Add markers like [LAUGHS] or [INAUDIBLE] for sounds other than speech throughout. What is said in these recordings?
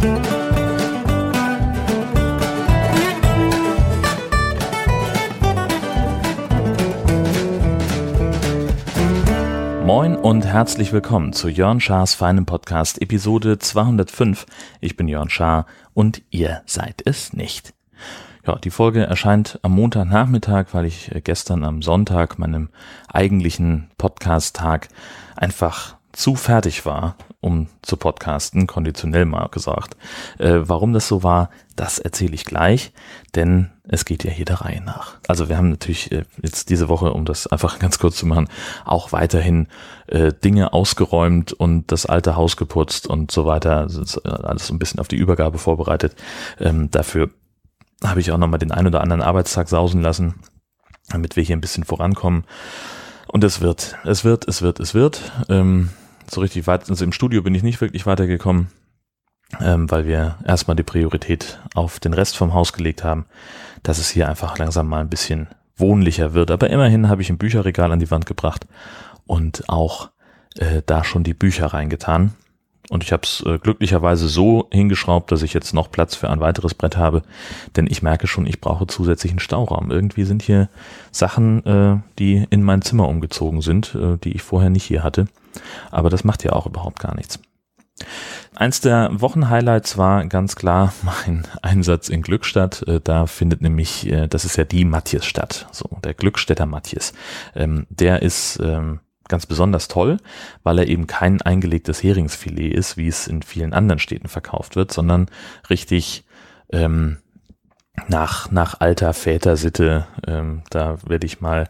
Moin und herzlich willkommen zu Jörn Schars feinem Podcast Episode 205. Ich bin Jörn Schaar und ihr seid es nicht. Ja, die Folge erscheint am Montagnachmittag, weil ich gestern am Sonntag, meinem eigentlichen Podcast-Tag, einfach zu fertig war, um zu podcasten, konditionell mal gesagt. Äh, warum das so war, das erzähle ich gleich, denn es geht ja hier der Reihe nach. Also wir haben natürlich äh, jetzt diese Woche, um das einfach [LAUGHS] ganz kurz zu machen, auch weiterhin äh, Dinge ausgeräumt und das alte Haus geputzt und so weiter. Äh, alles so ein bisschen auf die Übergabe vorbereitet. Ähm, dafür habe ich auch nochmal den ein oder anderen Arbeitstag sausen lassen, damit wir hier ein bisschen vorankommen. Und es wird, es wird, es wird, es wird. Ähm, so richtig weit, also im Studio bin ich nicht wirklich weitergekommen, ähm, weil wir erstmal die Priorität auf den Rest vom Haus gelegt haben, dass es hier einfach langsam mal ein bisschen wohnlicher wird. Aber immerhin habe ich ein Bücherregal an die Wand gebracht und auch äh, da schon die Bücher reingetan. Und ich habe es äh, glücklicherweise so hingeschraubt, dass ich jetzt noch Platz für ein weiteres Brett habe. Denn ich merke schon, ich brauche zusätzlichen Stauraum. Irgendwie sind hier Sachen, äh, die in mein Zimmer umgezogen sind, äh, die ich vorher nicht hier hatte. Aber das macht ja auch überhaupt gar nichts. Eins der Wochenhighlights war ganz klar [LAUGHS] mein Einsatz in Glückstadt. Äh, da findet nämlich, äh, das ist ja die Matthias statt, so der Glückstädter Matthias. Ähm, der ist ähm, ganz besonders toll, weil er eben kein eingelegtes Heringsfilet ist, wie es in vielen anderen Städten verkauft wird, sondern richtig ähm, nach, nach alter Vätersitte. Ähm, da werde ich mal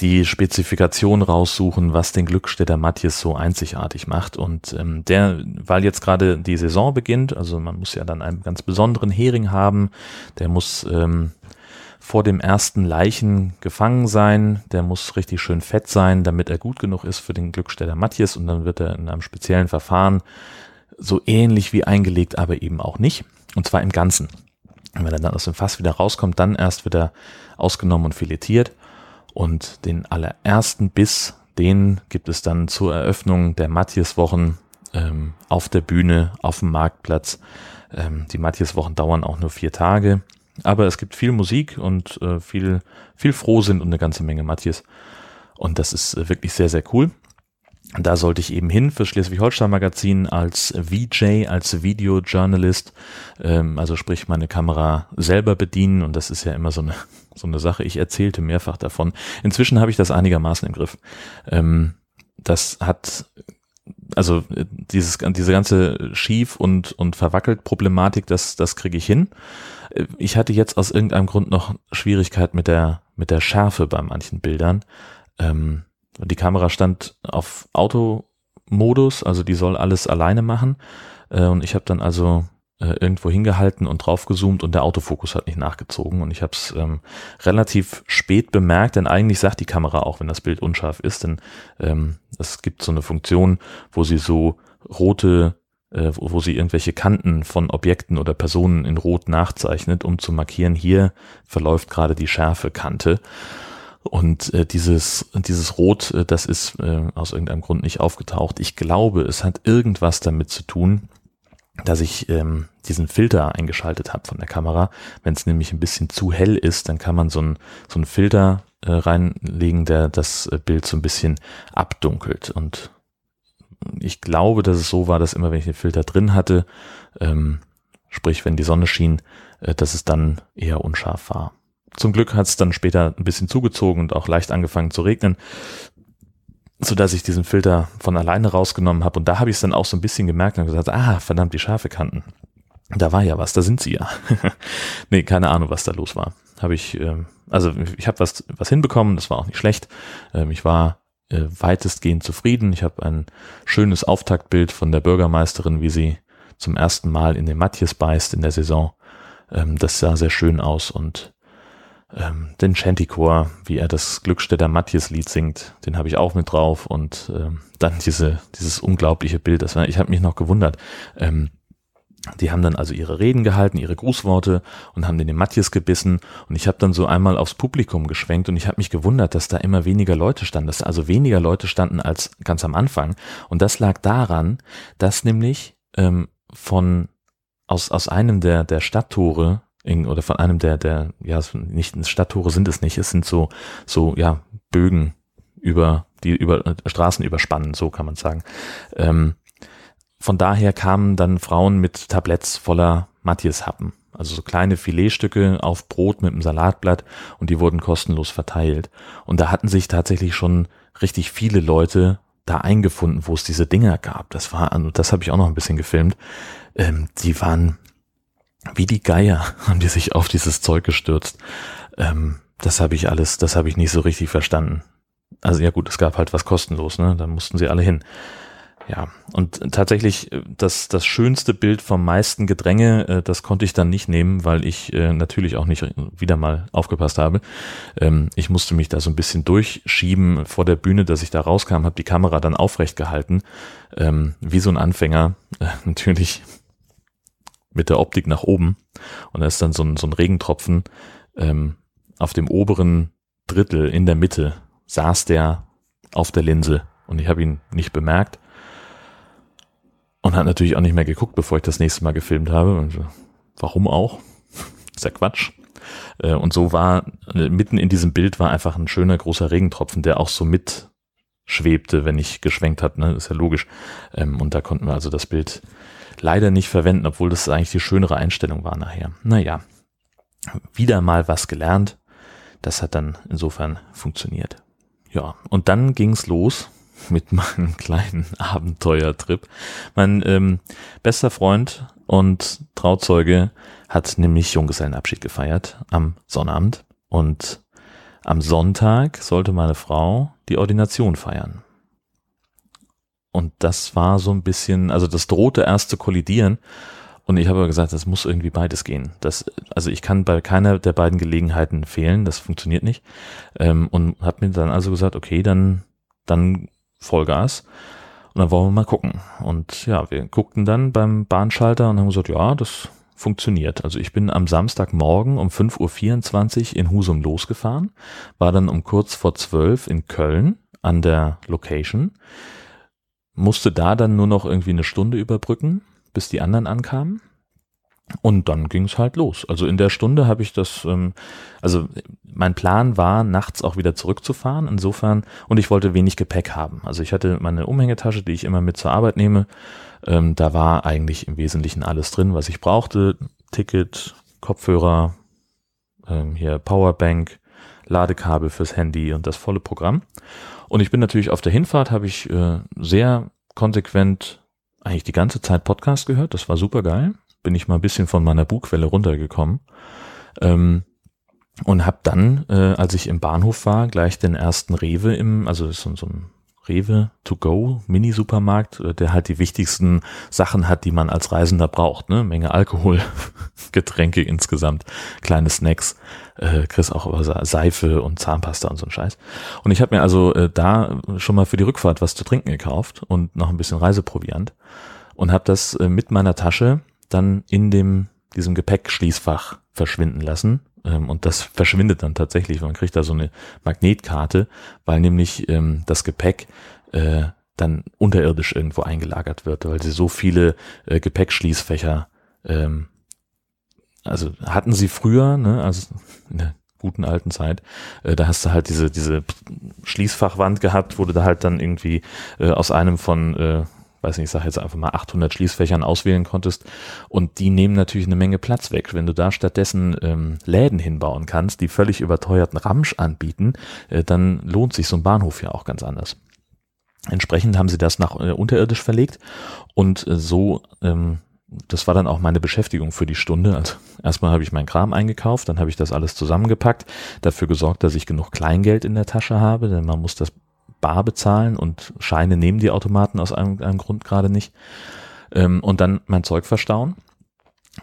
die Spezifikation raussuchen, was den Glückstädter Matthias so einzigartig macht. Und ähm, der, weil jetzt gerade die Saison beginnt, also man muss ja dann einen ganz besonderen Hering haben, der muss ähm, vor dem ersten Leichen gefangen sein. Der muss richtig schön fett sein, damit er gut genug ist für den Glücksteller Matthias und dann wird er in einem speziellen Verfahren so ähnlich wie eingelegt, aber eben auch nicht. Und zwar im Ganzen. Und wenn er dann aus dem Fass wieder rauskommt, dann erst wird er ausgenommen und filetiert. Und den allerersten Biss, den gibt es dann zur Eröffnung der Matthias-Wochen ähm, auf der Bühne, auf dem Marktplatz. Ähm, die Matthias-Wochen dauern auch nur vier Tage. Aber es gibt viel Musik und äh, viel, viel Frohsinn und eine ganze Menge Matthias. Und das ist äh, wirklich sehr, sehr cool. Da sollte ich eben hin für Schleswig-Holstein Magazin als VJ, als Videojournalist, ähm, also sprich meine Kamera selber bedienen und das ist ja immer so eine, so eine Sache. Ich erzählte mehrfach davon. Inzwischen habe ich das einigermaßen im Griff. Ähm, das hat also äh, dieses, diese ganze schief und, und verwackelt Problematik, das, das kriege ich hin. Ich hatte jetzt aus irgendeinem Grund noch Schwierigkeit mit der, mit der Schärfe bei manchen Bildern. Ähm, die Kamera stand auf Automodus, also die soll alles alleine machen. Äh, und ich habe dann also äh, irgendwo hingehalten und draufgezoomt und der Autofokus hat nicht nachgezogen. Und ich habe es ähm, relativ spät bemerkt, denn eigentlich sagt die Kamera auch, wenn das Bild unscharf ist, denn ähm, es gibt so eine Funktion, wo sie so rote äh, wo, sie irgendwelche Kanten von Objekten oder Personen in Rot nachzeichnet, um zu markieren, hier verläuft gerade die schärfe Kante. Und äh, dieses, dieses Rot, äh, das ist äh, aus irgendeinem Grund nicht aufgetaucht. Ich glaube, es hat irgendwas damit zu tun, dass ich ähm, diesen Filter eingeschaltet habe von der Kamera. Wenn es nämlich ein bisschen zu hell ist, dann kann man so einen so Filter äh, reinlegen, der das äh, Bild so ein bisschen abdunkelt. Und ich glaube, dass es so war, dass immer wenn ich den Filter drin hatte, ähm, sprich wenn die Sonne schien, äh, dass es dann eher unscharf war. Zum Glück hat es dann später ein bisschen zugezogen und auch leicht angefangen zu regnen, so dass ich diesen Filter von alleine rausgenommen habe. Und da habe ich es dann auch so ein bisschen gemerkt und gesagt, ah, verdammt, die scharfe Kanten. Da war ja was, da sind sie ja. [LAUGHS] nee, keine Ahnung, was da los war. Habe ich, ähm, also ich habe was, was hinbekommen, das war auch nicht schlecht. Ähm, ich war äh, weitestgehend zufrieden. Ich habe ein schönes Auftaktbild von der Bürgermeisterin, wie sie zum ersten Mal in den Matthias beißt in der Saison. Ähm, das sah sehr schön aus und ähm, den Chanticore, wie er das Glückstädter Matthias-Lied singt, den habe ich auch mit drauf und ähm, dann diese, dieses unglaubliche Bild. Das war, ich habe mich noch gewundert. Ähm, die haben dann also ihre Reden gehalten, ihre Grußworte und haben den Matthias gebissen. Und ich habe dann so einmal aufs Publikum geschwenkt und ich habe mich gewundert, dass da immer weniger Leute standen, dass also weniger Leute standen als ganz am Anfang. Und das lag daran, dass nämlich ähm, von aus, aus einem der, der Stadttore in, oder von einem der, der, ja, nicht Stadttore sind es nicht, es sind so, so, ja, Bögen über, die über äh, Straßen überspannen, so kann man sagen. Ähm, von daher kamen dann Frauen mit Tabletts voller Matthias-Happen. Also so kleine Filetstücke auf Brot mit einem Salatblatt und die wurden kostenlos verteilt. Und da hatten sich tatsächlich schon richtig viele Leute da eingefunden, wo es diese Dinger gab. Das war, und das habe ich auch noch ein bisschen gefilmt. Ähm, die waren wie die Geier, [LAUGHS] haben die sich auf dieses Zeug gestürzt. Ähm, das habe ich alles, das habe ich nicht so richtig verstanden. Also ja gut, es gab halt was kostenlos, ne? Da mussten sie alle hin. Ja, und tatsächlich äh, das, das schönste Bild vom meisten Gedränge, äh, das konnte ich dann nicht nehmen, weil ich äh, natürlich auch nicht wieder mal aufgepasst habe. Ähm, ich musste mich da so ein bisschen durchschieben vor der Bühne, dass ich da rauskam, habe die Kamera dann aufrecht gehalten, ähm, wie so ein Anfänger, [LAUGHS] natürlich mit der Optik nach oben. Und da ist dann so ein, so ein Regentropfen ähm, auf dem oberen Drittel in der Mitte saß der auf der Linse und ich habe ihn nicht bemerkt und hat natürlich auch nicht mehr geguckt, bevor ich das nächste Mal gefilmt habe. Und warum auch? [LAUGHS] ist ja Quatsch. Äh, und so war, äh, mitten in diesem Bild war einfach ein schöner großer Regentropfen, der auch so mit schwebte, wenn ich geschwenkt hat, ne? ist ja logisch. Ähm, und da konnten wir also das Bild leider nicht verwenden, obwohl das eigentlich die schönere Einstellung war nachher. Naja, wieder mal was gelernt. Das hat dann insofern funktioniert. Ja, und dann ging's los mit [LAUGHS] meinem kleinen Abenteuertrip. Mein ähm, bester Freund und Trauzeuge hat nämlich Junggesellenabschied gefeiert am Sonnabend und am Sonntag sollte meine Frau die Ordination feiern. Und das war so ein bisschen, also das drohte erst zu kollidieren. Und ich habe gesagt, das muss irgendwie beides gehen. Das, also ich kann bei keiner der beiden Gelegenheiten fehlen, das funktioniert nicht. Ähm, und habe mir dann also gesagt, okay, dann, dann Vollgas. Und dann wollen wir mal gucken. Und ja, wir guckten dann beim Bahnschalter und haben gesagt, ja, das funktioniert. Also ich bin am Samstagmorgen um 5.24 Uhr in Husum losgefahren, war dann um kurz vor 12 in Köln an der Location, musste da dann nur noch irgendwie eine Stunde überbrücken, bis die anderen ankamen. Und dann ging es halt los. Also in der Stunde habe ich das, ähm, also mein Plan war, nachts auch wieder zurückzufahren. Insofern, und ich wollte wenig Gepäck haben. Also ich hatte meine Umhängetasche, die ich immer mit zur Arbeit nehme. Ähm, da war eigentlich im Wesentlichen alles drin, was ich brauchte. Ticket, Kopfhörer, ähm, hier Powerbank, Ladekabel fürs Handy und das volle Programm. Und ich bin natürlich auf der Hinfahrt, habe ich äh, sehr konsequent eigentlich die ganze Zeit Podcast gehört. Das war super geil bin ich mal ein bisschen von meiner Bugwelle runtergekommen. Ähm, und habe dann, äh, als ich im Bahnhof war, gleich den ersten Rewe im, also so, so ein Rewe to go Mini-Supermarkt, äh, der halt die wichtigsten Sachen hat, die man als Reisender braucht. Ne? Menge Alkohol, [LAUGHS] Getränke insgesamt, kleine Snacks, äh, kriegst auch Seife und Zahnpasta und so ein Scheiß. Und ich habe mir also äh, da schon mal für die Rückfahrt was zu trinken gekauft und noch ein bisschen Reiseproviant und habe das äh, mit meiner Tasche dann in dem, diesem Gepäckschließfach verschwinden lassen. Ähm, und das verschwindet dann tatsächlich. Man kriegt da so eine Magnetkarte, weil nämlich ähm, das Gepäck äh, dann unterirdisch irgendwo eingelagert wird, weil sie so viele äh, Gepäckschließfächer ähm, also hatten sie früher, ne, also in der guten alten Zeit, äh, da hast du halt diese, diese Schließfachwand gehabt, du da halt dann irgendwie äh, aus einem von äh, weiß nicht, ich sage jetzt einfach mal 800 Schließfächern auswählen konntest und die nehmen natürlich eine Menge Platz weg. Wenn du da stattdessen ähm, Läden hinbauen kannst, die völlig überteuerten Ramsch anbieten, äh, dann lohnt sich so ein Bahnhof ja auch ganz anders. Entsprechend haben sie das nach äh, unterirdisch verlegt und äh, so ähm, das war dann auch meine Beschäftigung für die Stunde. Also erstmal habe ich meinen Kram eingekauft, dann habe ich das alles zusammengepackt, dafür gesorgt, dass ich genug Kleingeld in der Tasche habe, denn man muss das bar bezahlen und Scheine nehmen die Automaten aus einem, Grund gerade nicht. Ähm, und dann mein Zeug verstauen.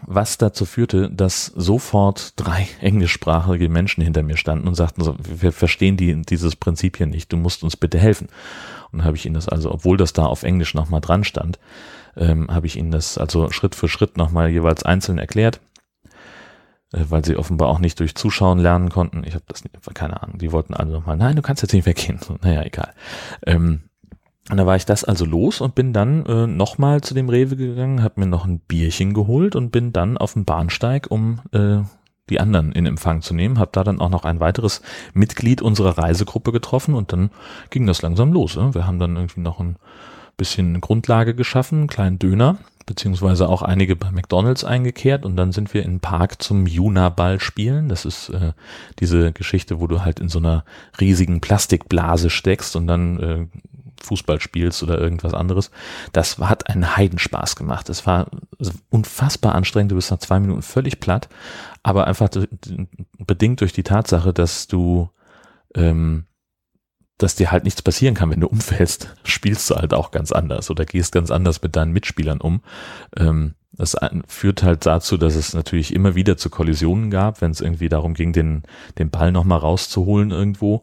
Was dazu führte, dass sofort drei [LAUGHS] englischsprachige Menschen hinter mir standen und sagten, so, wir verstehen die, dieses Prinzip hier nicht, du musst uns bitte helfen. Und habe ich ihnen das also, obwohl das da auf Englisch nochmal dran stand, ähm, habe ich ihnen das also Schritt für Schritt nochmal jeweils einzeln erklärt weil sie offenbar auch nicht durch Zuschauen lernen konnten. Ich habe das keine Ahnung. Die wollten alle nochmal, nein, du kannst jetzt nicht weggehen. [LAUGHS] Naja, egal. Ähm, Und da war ich das also los und bin dann äh, nochmal zu dem Rewe gegangen, habe mir noch ein Bierchen geholt und bin dann auf dem Bahnsteig, um äh, die anderen in Empfang zu nehmen. Habe da dann auch noch ein weiteres Mitglied unserer Reisegruppe getroffen und dann ging das langsam los. Ne? Wir haben dann irgendwie noch ein bisschen Grundlage geschaffen, einen kleinen Döner, beziehungsweise auch einige bei McDonalds eingekehrt und dann sind wir in den Park zum Juna-Ball spielen. Das ist äh, diese Geschichte, wo du halt in so einer riesigen Plastikblase steckst und dann äh, Fußball spielst oder irgendwas anderes. Das hat einen Heidenspaß gemacht. Es war unfassbar anstrengend. Du bist nach zwei Minuten völlig platt, aber einfach bedingt durch die Tatsache, dass du, ähm, dass dir halt nichts passieren kann, wenn du umfällst, spielst du halt auch ganz anders oder gehst ganz anders mit deinen Mitspielern um. Ähm, das führt halt dazu, dass es natürlich immer wieder zu Kollisionen gab, wenn es irgendwie darum ging, den, den Ball nochmal rauszuholen irgendwo.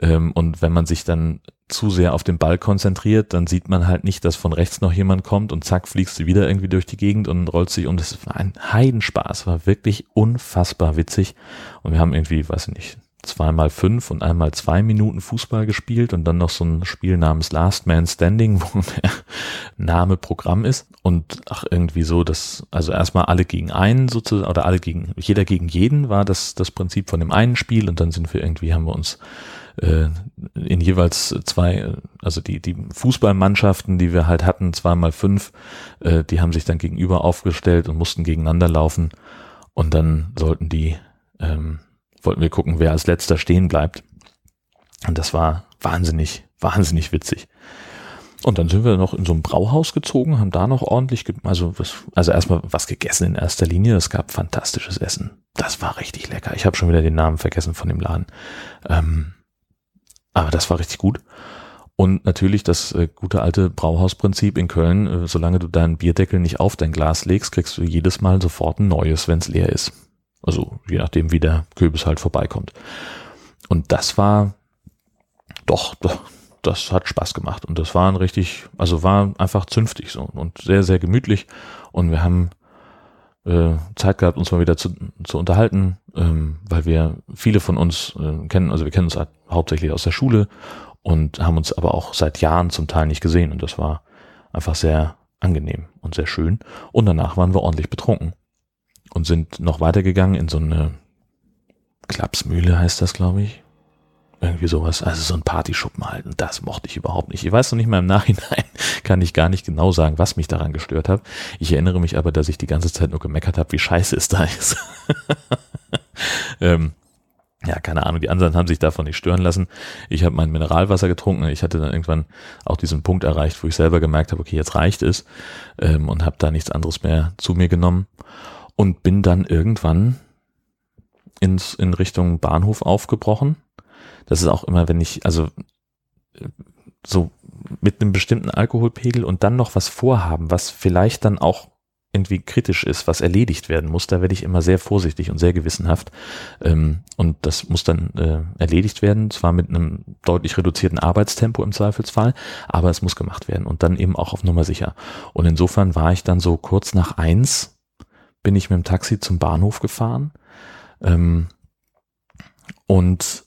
Ähm, und wenn man sich dann zu sehr auf den Ball konzentriert, dann sieht man halt nicht, dass von rechts noch jemand kommt und zack, fliegst du wieder irgendwie durch die Gegend und rollt sich und es war ein Heidenspaß, war wirklich unfassbar witzig und wir haben irgendwie, weiß ich nicht, zweimal fünf und einmal zwei Minuten Fußball gespielt und dann noch so ein Spiel namens Last Man Standing, [LAUGHS] wo der Name Programm ist und ach irgendwie so, dass also erstmal alle gegen einen sozusagen oder alle gegen jeder gegen jeden war das das Prinzip von dem einen Spiel und dann sind wir irgendwie haben wir uns äh, in jeweils zwei, also die, die Fußballmannschaften, die wir halt hatten, zweimal fünf, äh, die haben sich dann gegenüber aufgestellt und mussten gegeneinander laufen. Und dann sollten die, ähm, wollten wir gucken, wer als letzter stehen bleibt. Und das war wahnsinnig, wahnsinnig witzig. Und dann sind wir noch in so ein Brauhaus gezogen, haben da noch ordentlich, also was, also erstmal was gegessen in erster Linie. Es gab fantastisches Essen. Das war richtig lecker. Ich habe schon wieder den Namen vergessen von dem Laden. Ähm, aber das war richtig gut. Und natürlich das äh, gute alte Brauhausprinzip in Köln, äh, solange du deinen Bierdeckel nicht auf dein Glas legst, kriegst du jedes Mal sofort ein neues, wenn es leer ist. Also je nachdem, wie der Kürbis halt vorbeikommt. Und das war doch, doch, das hat Spaß gemacht. Und das war ein richtig, also war einfach zünftig so und sehr, sehr gemütlich. Und wir haben äh, Zeit gehabt, uns mal wieder zu, zu unterhalten, ähm, weil wir viele von uns äh, kennen, also wir kennen uns halt hauptsächlich aus der Schule und haben uns aber auch seit Jahren zum Teil nicht gesehen und das war einfach sehr angenehm und sehr schön. Und danach waren wir ordentlich betrunken und sind noch weitergegangen in so eine Klapsmühle heißt das, glaube ich. Irgendwie sowas. Also so ein Partyschuppen halt. Und das mochte ich überhaupt nicht. Ich weiß noch nicht mal im Nachhinein, [LAUGHS] kann ich gar nicht genau sagen, was mich daran gestört hat. Ich erinnere mich aber, dass ich die ganze Zeit nur gemeckert habe, wie scheiße es da ist. [LAUGHS] ähm, ja, keine Ahnung, die anderen haben sich davon nicht stören lassen. Ich habe mein Mineralwasser getrunken. Ich hatte dann irgendwann auch diesen Punkt erreicht, wo ich selber gemerkt habe, okay, jetzt reicht es ähm, und habe da nichts anderes mehr zu mir genommen und bin dann irgendwann ins, in Richtung Bahnhof aufgebrochen das ist auch immer, wenn ich, also so mit einem bestimmten Alkoholpegel und dann noch was vorhaben, was vielleicht dann auch irgendwie kritisch ist, was erledigt werden muss, da werde ich immer sehr vorsichtig und sehr gewissenhaft. Ähm, und das muss dann äh, erledigt werden, zwar mit einem deutlich reduzierten Arbeitstempo im Zweifelsfall, aber es muss gemacht werden und dann eben auch auf Nummer sicher. Und insofern war ich dann so kurz nach eins, bin ich mit dem Taxi zum Bahnhof gefahren ähm, und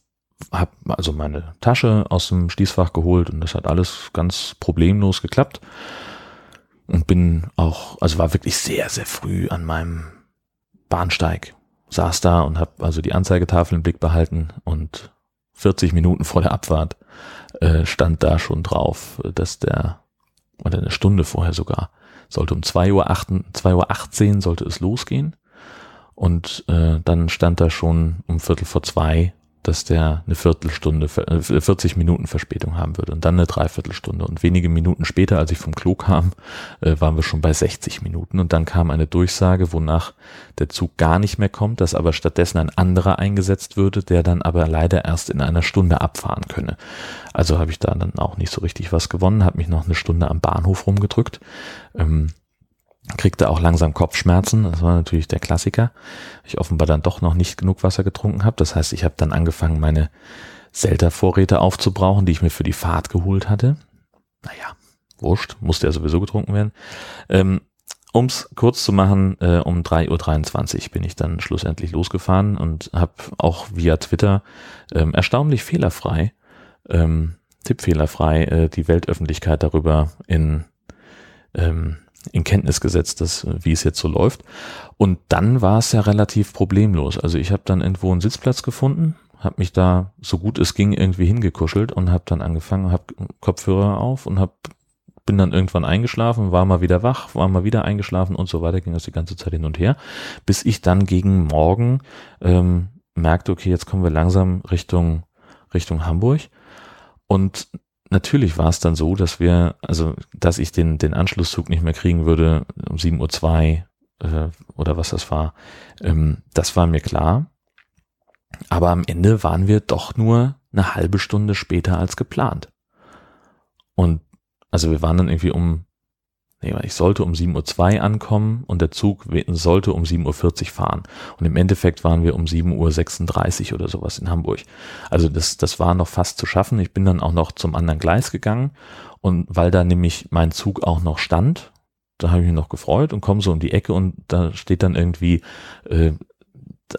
habe also meine Tasche aus dem Schließfach geholt und das hat alles ganz problemlos geklappt und bin auch, also war wirklich sehr, sehr früh an meinem Bahnsteig, saß da und habe also die Anzeigetafel im Blick behalten und 40 Minuten vor der Abfahrt äh, stand da schon drauf, dass der, oder eine Stunde vorher sogar, sollte um 2 Uhr, 8, 2 Uhr 18 sollte es losgehen. Und äh, dann stand da schon um Viertel vor zwei dass der eine Viertelstunde, 40 äh, Minuten Verspätung haben würde und dann eine Dreiviertelstunde. Und wenige Minuten später, als ich vom Klo kam, äh, waren wir schon bei 60 Minuten und dann kam eine Durchsage, wonach der Zug gar nicht mehr kommt, dass aber stattdessen ein anderer eingesetzt würde, der dann aber leider erst in einer Stunde abfahren könne. Also habe ich da dann auch nicht so richtig was gewonnen, habe mich noch eine Stunde am Bahnhof rumgedrückt. Ähm, kriegte auch langsam Kopfschmerzen. Das war natürlich der Klassiker. Ich offenbar dann doch noch nicht genug Wasser getrunken habe. Das heißt, ich habe dann angefangen, meine Selter-Vorräte aufzubrauchen, die ich mir für die Fahrt geholt hatte. Naja, wurscht, musste ja sowieso getrunken werden. Ähm, um es kurz zu machen, äh, um 3.23 Uhr bin ich dann schlussendlich losgefahren und habe auch via Twitter ähm, erstaunlich fehlerfrei ähm, tippfehlerfrei äh, die Weltöffentlichkeit darüber in, ähm, in Kenntnis gesetzt, dass, wie es jetzt so läuft. Und dann war es ja relativ problemlos. Also ich habe dann irgendwo einen Sitzplatz gefunden, habe mich da so gut es ging irgendwie hingekuschelt und habe dann angefangen, habe Kopfhörer auf und habe bin dann irgendwann eingeschlafen, war mal wieder wach, war mal wieder eingeschlafen und so weiter, ging das die ganze Zeit hin und her, bis ich dann gegen morgen ähm, merkte, okay, jetzt kommen wir langsam Richtung, Richtung Hamburg. Und natürlich war es dann so, dass wir, also, dass ich den, den Anschlusszug nicht mehr kriegen würde um 7.02 Uhr äh, oder was das war, ähm, das war mir klar. Aber am Ende waren wir doch nur eine halbe Stunde später als geplant. Und also wir waren dann irgendwie um, nee, ich sollte um 7.02 Uhr ankommen und der Zug sollte um 7.40 Uhr fahren. Und im Endeffekt waren wir um 7.36 Uhr oder sowas in Hamburg. Also das, das war noch fast zu schaffen. Ich bin dann auch noch zum anderen Gleis gegangen und weil da nämlich mein Zug auch noch stand, da habe ich mich noch gefreut und komme so um die Ecke und da steht dann irgendwie äh,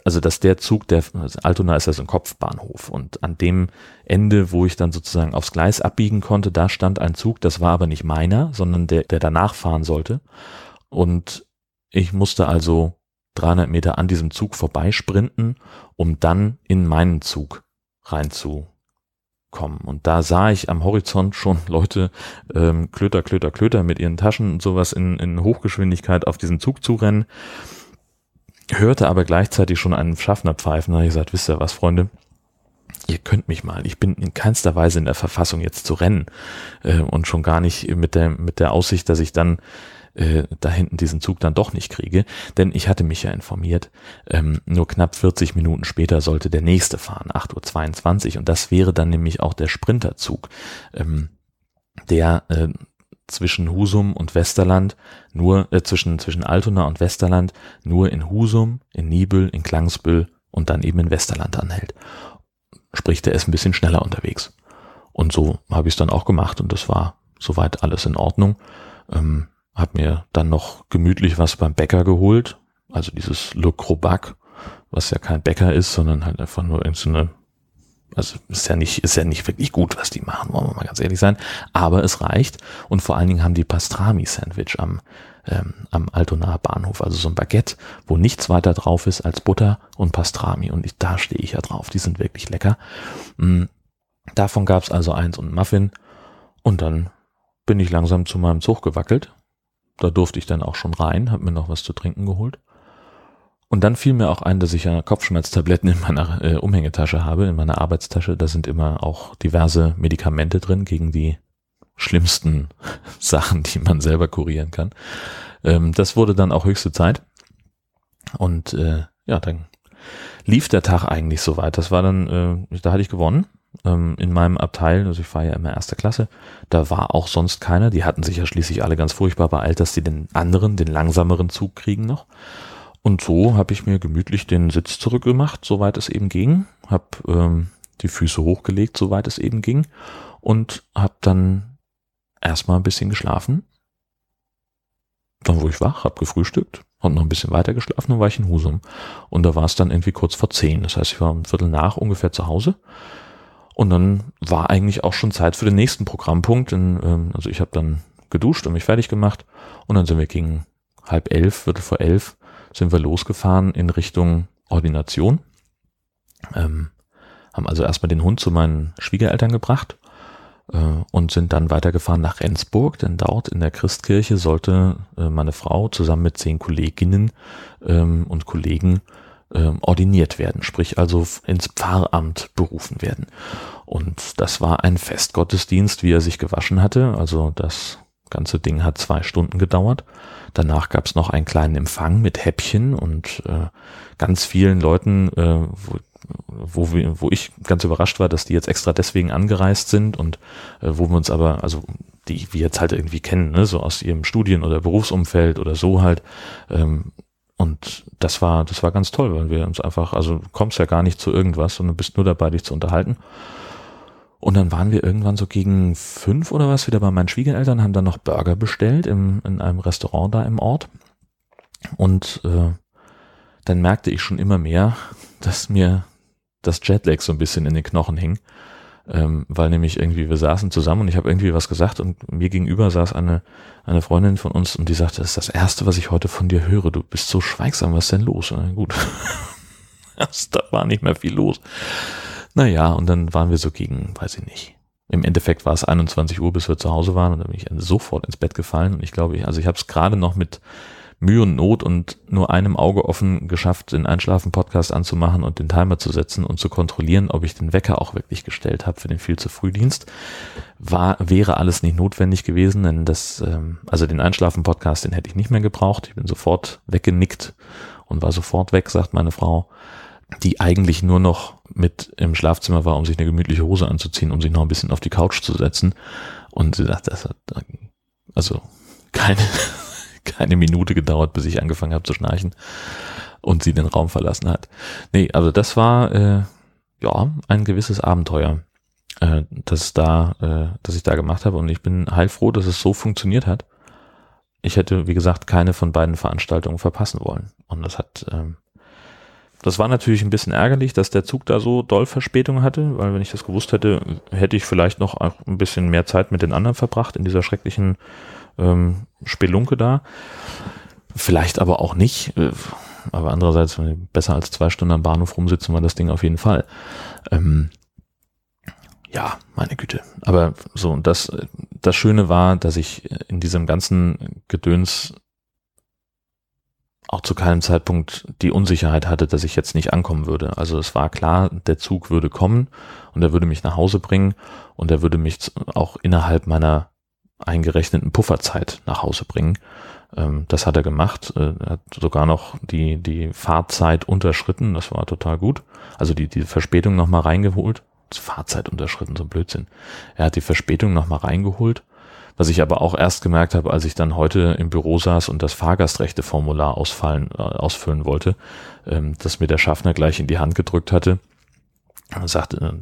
also dass der Zug, der also Altona ist ja so ein Kopfbahnhof und an dem Ende, wo ich dann sozusagen aufs Gleis abbiegen konnte, da stand ein Zug, das war aber nicht meiner, sondern der, der danach fahren sollte und ich musste also 300 Meter an diesem Zug vorbeisprinten, um dann in meinen Zug reinzukommen. Und da sah ich am Horizont schon Leute ähm, klöter, klöter, klöter mit ihren Taschen und sowas in, in Hochgeschwindigkeit auf diesen Zug zurennen hörte aber gleichzeitig schon einen Schaffner pfeifen. Da habe ich gesagt, wisst ihr was, Freunde? Ihr könnt mich mal. Ich bin in keinster Weise in der Verfassung jetzt zu rennen äh, und schon gar nicht mit der mit der Aussicht, dass ich dann äh, da hinten diesen Zug dann doch nicht kriege, denn ich hatte mich ja informiert. Ähm, nur knapp 40 Minuten später sollte der nächste fahren, 8.22 Uhr und das wäre dann nämlich auch der Sprinterzug, ähm, der äh, zwischen Husum und Westerland nur äh, zwischen zwischen Altona und Westerland nur in Husum, in Nibel, in Klangsbüll und dann eben in Westerland anhält. Sprich, der ist ein bisschen schneller unterwegs. Und so habe ich es dann auch gemacht und das war soweit alles in Ordnung. Ähm, hab mir dann noch gemütlich was beim Bäcker geholt, also dieses Le Crobac, was ja kein Bäcker ist, sondern halt einfach nur irgendeine also ist ja nicht, ist ja nicht wirklich gut, was die machen, wollen wir mal ganz ehrlich sein. Aber es reicht. Und vor allen Dingen haben die Pastrami-Sandwich am, ähm, am Altonaer Bahnhof, also so ein Baguette, wo nichts weiter drauf ist als Butter und Pastrami. Und ich, da stehe ich ja drauf. Die sind wirklich lecker. Mhm. Davon gab es also eins und Muffin. Und dann bin ich langsam zu meinem Zug gewackelt. Da durfte ich dann auch schon rein, habe mir noch was zu trinken geholt. Und dann fiel mir auch ein, dass ich ja Kopfschmerztabletten in meiner äh, Umhängetasche habe, in meiner Arbeitstasche. Da sind immer auch diverse Medikamente drin gegen die schlimmsten [LAUGHS] Sachen, die man selber kurieren kann. Ähm, das wurde dann auch höchste Zeit. Und äh, ja, dann lief der Tag eigentlich soweit. Das war dann, äh, da hatte ich gewonnen ähm, in meinem Abteil, also ich fahre ja immer erste Klasse, da war auch sonst keiner. Die hatten sich ja schließlich alle ganz furchtbar beeilt, dass sie den anderen, den langsameren Zug kriegen noch. Und so habe ich mir gemütlich den Sitz zurückgemacht, soweit es eben ging, habe ähm, die Füße hochgelegt, soweit es eben ging und habe dann erstmal ein bisschen geschlafen. Dann wurde ich wach, habe gefrühstückt, habe noch ein bisschen weiter geschlafen und war ich in Husum. Und da war es dann irgendwie kurz vor zehn. Das heißt, ich war um Viertel nach ungefähr zu Hause. Und dann war eigentlich auch schon Zeit für den nächsten Programmpunkt. In, ähm, also ich habe dann geduscht und mich fertig gemacht. Und dann sind wir gegen halb elf, Viertel vor elf, sind wir losgefahren in Richtung Ordination. Ähm, haben also erstmal den Hund zu meinen Schwiegereltern gebracht äh, und sind dann weitergefahren nach Rendsburg, denn dort in der Christkirche sollte äh, meine Frau zusammen mit zehn Kolleginnen ähm, und Kollegen ähm, ordiniert werden, sprich also ins Pfarramt berufen werden. Und das war ein Festgottesdienst, wie er sich gewaschen hatte. Also das ganze Ding hat zwei Stunden gedauert. Danach gab es noch einen kleinen Empfang mit Häppchen und äh, ganz vielen Leuten, äh, wo, wo, wir, wo ich ganz überrascht war, dass die jetzt extra deswegen angereist sind und äh, wo wir uns aber, also die wir jetzt halt irgendwie kennen, ne, so aus ihrem Studien- oder Berufsumfeld oder so halt. Ähm, und das war, das war ganz toll, weil wir uns einfach, also kommst ja gar nicht zu irgendwas, sondern bist nur dabei, dich zu unterhalten. Und dann waren wir irgendwann so gegen fünf oder was wieder bei meinen Schwiegereltern, haben dann noch Burger bestellt im, in einem Restaurant da im Ort. Und äh, dann merkte ich schon immer mehr, [LAUGHS] dass mir das Jetlag so ein bisschen in den Knochen hing. ähm, weil nämlich irgendwie wir saßen zusammen und ich habe irgendwie was gesagt und mir gegenüber saß eine, eine Freundin von uns und die sagte, das ist das Erste, was ich heute von dir höre. Du bist so schweigsam, was ist denn los? Na gut, [LAUGHS] da war nicht mehr viel los. Naja, und dann waren wir so gegen, weiß ich nicht. Im Endeffekt war es 21 Uhr, bis wir zu Hause waren und dann bin ich sofort ins Bett gefallen und ich glaube, also ich habe es gerade noch mit Mühe und Not und nur einem Auge offen geschafft, den Einschlafen-Podcast anzumachen und den Timer zu setzen und zu kontrollieren, ob ich den Wecker auch wirklich gestellt habe für den viel zu Frühdienst. War, wäre alles nicht notwendig gewesen, denn das, ähm, also den Einschlafen-Podcast, den hätte ich nicht mehr gebraucht. Ich bin sofort weggenickt und war sofort weg, sagt meine Frau, die eigentlich nur noch mit im Schlafzimmer war, um sich eine gemütliche Hose anzuziehen, um sich noch ein bisschen auf die Couch zu setzen. Und sie sagt, das hat also keine [LAUGHS] keine Minute gedauert, bis ich angefangen habe zu schnarchen und sie den Raum verlassen hat. Nee, also das war äh, ja ein gewisses Abenteuer, äh, das da, äh, das ich da gemacht habe und ich bin heilfroh, dass es so funktioniert hat. Ich hätte, wie gesagt, keine von beiden Veranstaltungen verpassen wollen. Und das hat, ähm, das war natürlich ein bisschen ärgerlich, dass der Zug da so doll Verspätung hatte, weil wenn ich das gewusst hätte, hätte ich vielleicht noch ein bisschen mehr Zeit mit den anderen verbracht in dieser schrecklichen ähm, Spelunke da. Vielleicht aber auch nicht. Äh, aber andererseits, besser als zwei Stunden am Bahnhof rumsitzen war das Ding auf jeden Fall. Ähm, ja, meine Güte. Aber so, und das, das Schöne war, dass ich in diesem ganzen Gedöns auch zu keinem Zeitpunkt die Unsicherheit hatte, dass ich jetzt nicht ankommen würde. Also es war klar, der Zug würde kommen und er würde mich nach Hause bringen und er würde mich auch innerhalb meiner eingerechneten Pufferzeit nach Hause bringen. Ähm, das hat er gemacht. Äh, er hat sogar noch die, die Fahrzeit unterschritten. Das war total gut. Also die, die Verspätung nochmal reingeholt. Fahrzeit unterschritten, so ein Blödsinn. Er hat die Verspätung nochmal reingeholt. Was ich aber auch erst gemerkt habe, als ich dann heute im Büro saß und das Fahrgastrechteformular ausfallen, äh, ausfüllen wollte, ähm, dass mir der Schaffner gleich in die Hand gedrückt hatte sagt, äh,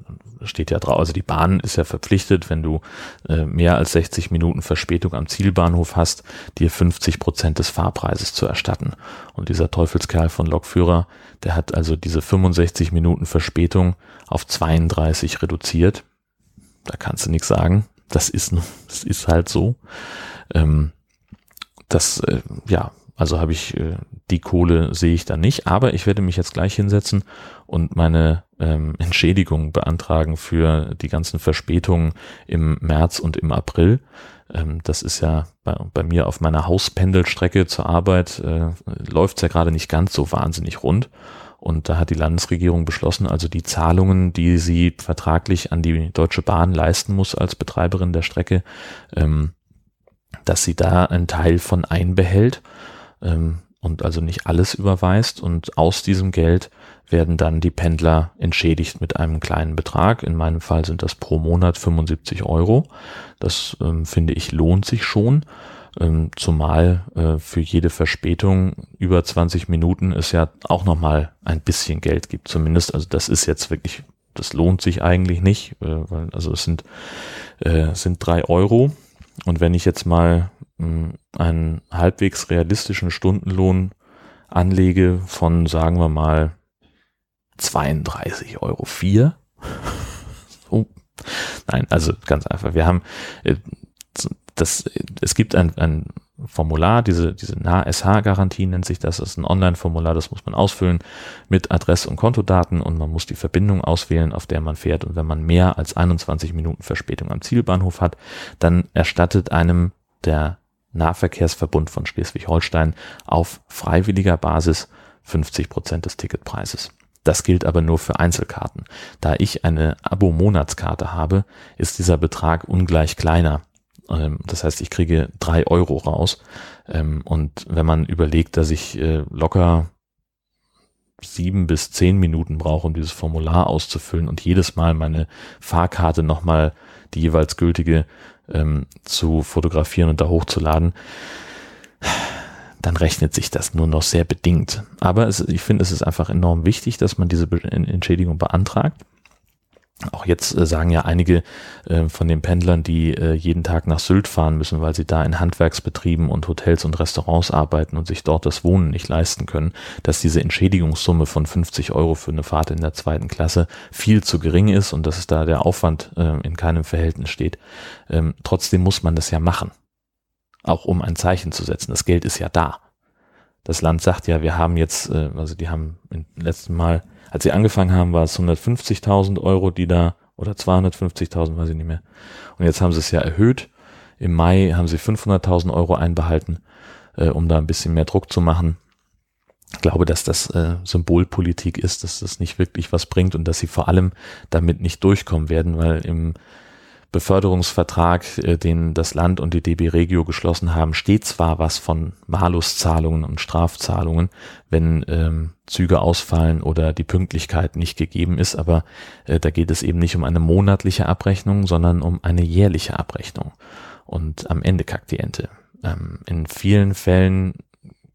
steht ja drauf, also die Bahn ist ja verpflichtet, wenn du äh, mehr als 60 Minuten Verspätung am Zielbahnhof hast, dir 50 Prozent des Fahrpreises zu erstatten. Und dieser Teufelskerl von Lokführer, der hat also diese 65 Minuten Verspätung auf 32 reduziert. Da kannst du nichts sagen. Das ist, das ist halt so. Ähm, das, äh, ja, also habe ich äh, die Kohle sehe ich da nicht, aber ich werde mich jetzt gleich hinsetzen und meine ähm, Entschädigung beantragen für die ganzen Verspätungen im März und im April. Ähm, das ist ja bei, bei, mir auf meiner Hauspendelstrecke zur Arbeit äh, läuft es ja gerade nicht ganz so wahnsinnig rund. Und da hat die Landesregierung beschlossen, also die Zahlungen, die sie vertraglich an die Deutsche Bahn leisten muss als Betreiberin der Strecke, ähm, dass sie da einen Teil von einbehält ähm, und also nicht alles überweist. Und aus diesem Geld werden dann die Pendler entschädigt mit einem kleinen Betrag. In meinem Fall sind das pro Monat 75 Euro. Das ähm, finde ich lohnt sich schon. Ähm, zumal äh, für jede Verspätung über 20 Minuten es ja auch nochmal ein bisschen Geld gibt. Zumindest, also das ist jetzt wirklich, das lohnt sich eigentlich nicht. Äh, weil, also es sind, äh, sind drei Euro. Und wenn ich jetzt mal mh, einen halbwegs realistischen Stundenlohn anlege von, sagen wir mal, 32,04 Euro. [LAUGHS] Nein, also ganz einfach. Wir haben äh, das, es gibt ein, ein Formular, diese, diese NAH-SH-Garantie nennt sich das. Das ist ein Online-Formular, das muss man ausfüllen mit Adresse und Kontodaten und man muss die Verbindung auswählen, auf der man fährt. Und wenn man mehr als 21 Minuten Verspätung am Zielbahnhof hat, dann erstattet einem der Nahverkehrsverbund von Schleswig-Holstein auf freiwilliger Basis 50 Prozent des Ticketpreises. Das gilt aber nur für Einzelkarten. Da ich eine Abo-Monatskarte habe, ist dieser Betrag ungleich kleiner. Ähm, das heißt, ich kriege drei Euro raus. Ähm, und wenn man überlegt, dass ich äh, locker sieben bis zehn Minuten brauche, um dieses Formular auszufüllen und jedes Mal meine Fahrkarte nochmal die jeweils gültige ähm, zu fotografieren und da hochzuladen, dann rechnet sich das nur noch sehr bedingt. Aber es, ich finde, es ist einfach enorm wichtig, dass man diese Entschädigung beantragt. Auch jetzt äh, sagen ja einige äh, von den Pendlern, die äh, jeden Tag nach Sylt fahren müssen, weil sie da in Handwerksbetrieben und Hotels und Restaurants arbeiten und sich dort das Wohnen nicht leisten können, dass diese Entschädigungssumme von 50 Euro für eine Fahrt in der zweiten Klasse viel zu gering ist und dass es da der Aufwand äh, in keinem Verhältnis steht. Ähm, trotzdem muss man das ja machen. Auch um ein Zeichen zu setzen. Das Geld ist ja da. Das Land sagt ja, wir haben jetzt, äh, also die haben im letzten Mal als sie angefangen haben, war es 150.000 Euro, die da, oder 250.000, weiß ich nicht mehr. Und jetzt haben sie es ja erhöht. Im Mai haben sie 500.000 Euro einbehalten, äh, um da ein bisschen mehr Druck zu machen. Ich glaube, dass das äh, Symbolpolitik ist, dass das nicht wirklich was bringt und dass sie vor allem damit nicht durchkommen werden, weil im Beförderungsvertrag, äh, den das Land und die DB Regio geschlossen haben, steht zwar was von Maluszahlungen und Strafzahlungen, wenn ähm, Züge ausfallen oder die Pünktlichkeit nicht gegeben ist, aber äh, da geht es eben nicht um eine monatliche Abrechnung, sondern um eine jährliche Abrechnung. Und am Ende kackt die Ente. Ähm, in vielen Fällen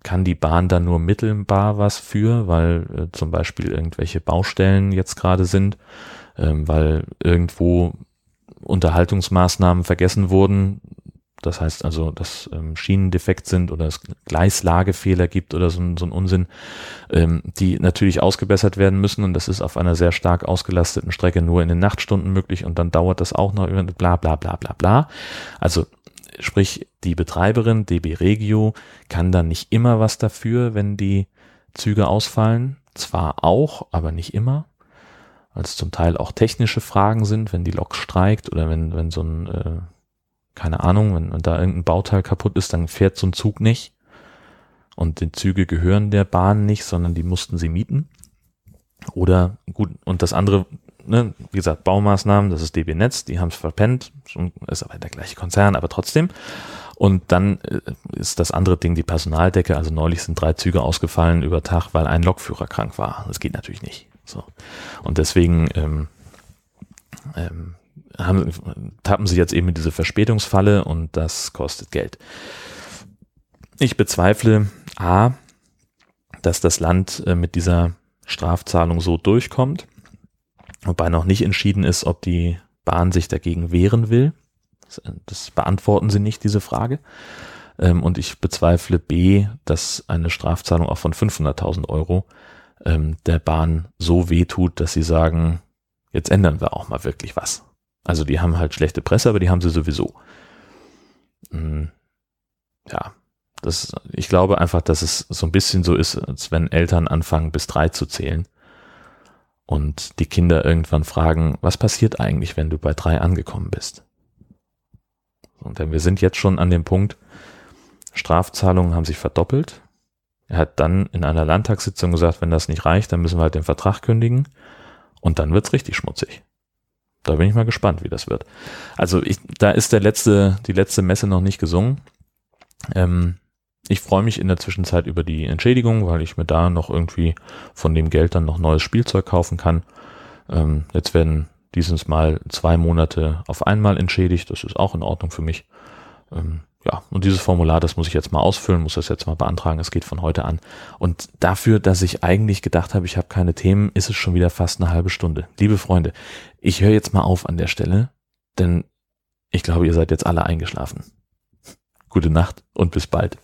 kann die Bahn da nur mittelbar was für, weil äh, zum Beispiel irgendwelche Baustellen jetzt gerade sind, ähm, weil irgendwo Unterhaltungsmaßnahmen vergessen wurden. Das heißt also, dass ähm, Schienen defekt sind oder es Gleislagefehler gibt oder so, so ein Unsinn, ähm, die natürlich ausgebessert werden müssen. Und das ist auf einer sehr stark ausgelasteten Strecke nur in den Nachtstunden möglich und dann dauert das auch noch über bla bla bla bla bla. Also sprich, die Betreiberin DB Regio kann dann nicht immer was dafür, wenn die Züge ausfallen. Zwar auch, aber nicht immer es zum Teil auch technische Fragen sind, wenn die Lok streikt oder wenn, wenn so ein, äh, keine Ahnung, wenn, wenn da irgendein Bauteil kaputt ist, dann fährt so ein Zug nicht. Und die Züge gehören der Bahn nicht, sondern die mussten sie mieten. Oder gut, und das andere, ne, wie gesagt, Baumaßnahmen, das ist DB Netz, die haben es verpennt, ist aber der gleiche Konzern, aber trotzdem. Und dann äh, ist das andere Ding die Personaldecke. Also neulich sind drei Züge ausgefallen über Tag, weil ein Lokführer krank war. Das geht natürlich nicht. So. Und deswegen ähm, ähm, haben, tappen sie jetzt eben in diese Verspätungsfalle und das kostet Geld. Ich bezweifle A, dass das Land äh, mit dieser Strafzahlung so durchkommt, wobei noch nicht entschieden ist, ob die Bahn sich dagegen wehren will. Das, äh, das beantworten sie nicht, diese Frage. Ähm, und ich bezweifle B, dass eine Strafzahlung auch von 500.000 Euro ähm, der Bahn so wehtut, dass sie sagen, jetzt ändern wir auch mal wirklich was. Also die haben halt schlechte Presse, aber die haben sie sowieso. Hm, ja, das, ich glaube einfach, dass es so ein bisschen so ist, als wenn Eltern anfangen, bis drei zu zählen und die Kinder irgendwann fragen, was passiert eigentlich, wenn du bei drei angekommen bist? Und denn wir sind jetzt schon an dem Punkt, Strafzahlungen haben sich verdoppelt. Er hat dann in einer Landtagssitzung gesagt, wenn das nicht reicht, dann müssen wir halt den Vertrag kündigen. Und dann wird's richtig schmutzig. Da bin ich mal gespannt, wie das wird. Also ich, da ist der letzte, die letzte Messe noch nicht gesungen. Ähm, ich freue mich in der Zwischenzeit über die Entschädigung, weil ich mir da noch irgendwie von dem Geld dann noch neues Spielzeug kaufen kann. Ähm, jetzt werden dieses Mal zwei Monate auf einmal entschädigt. Das ist auch in Ordnung für mich. Ähm, ja, und dieses Formular, das muss ich jetzt mal ausfüllen, muss das jetzt mal beantragen, es geht von heute an. Und dafür, dass ich eigentlich gedacht habe, ich habe keine Themen, ist es schon wieder fast eine halbe Stunde. Liebe Freunde, ich höre jetzt mal auf an der Stelle, denn ich glaube, ihr seid jetzt alle eingeschlafen. Gute Nacht und bis bald.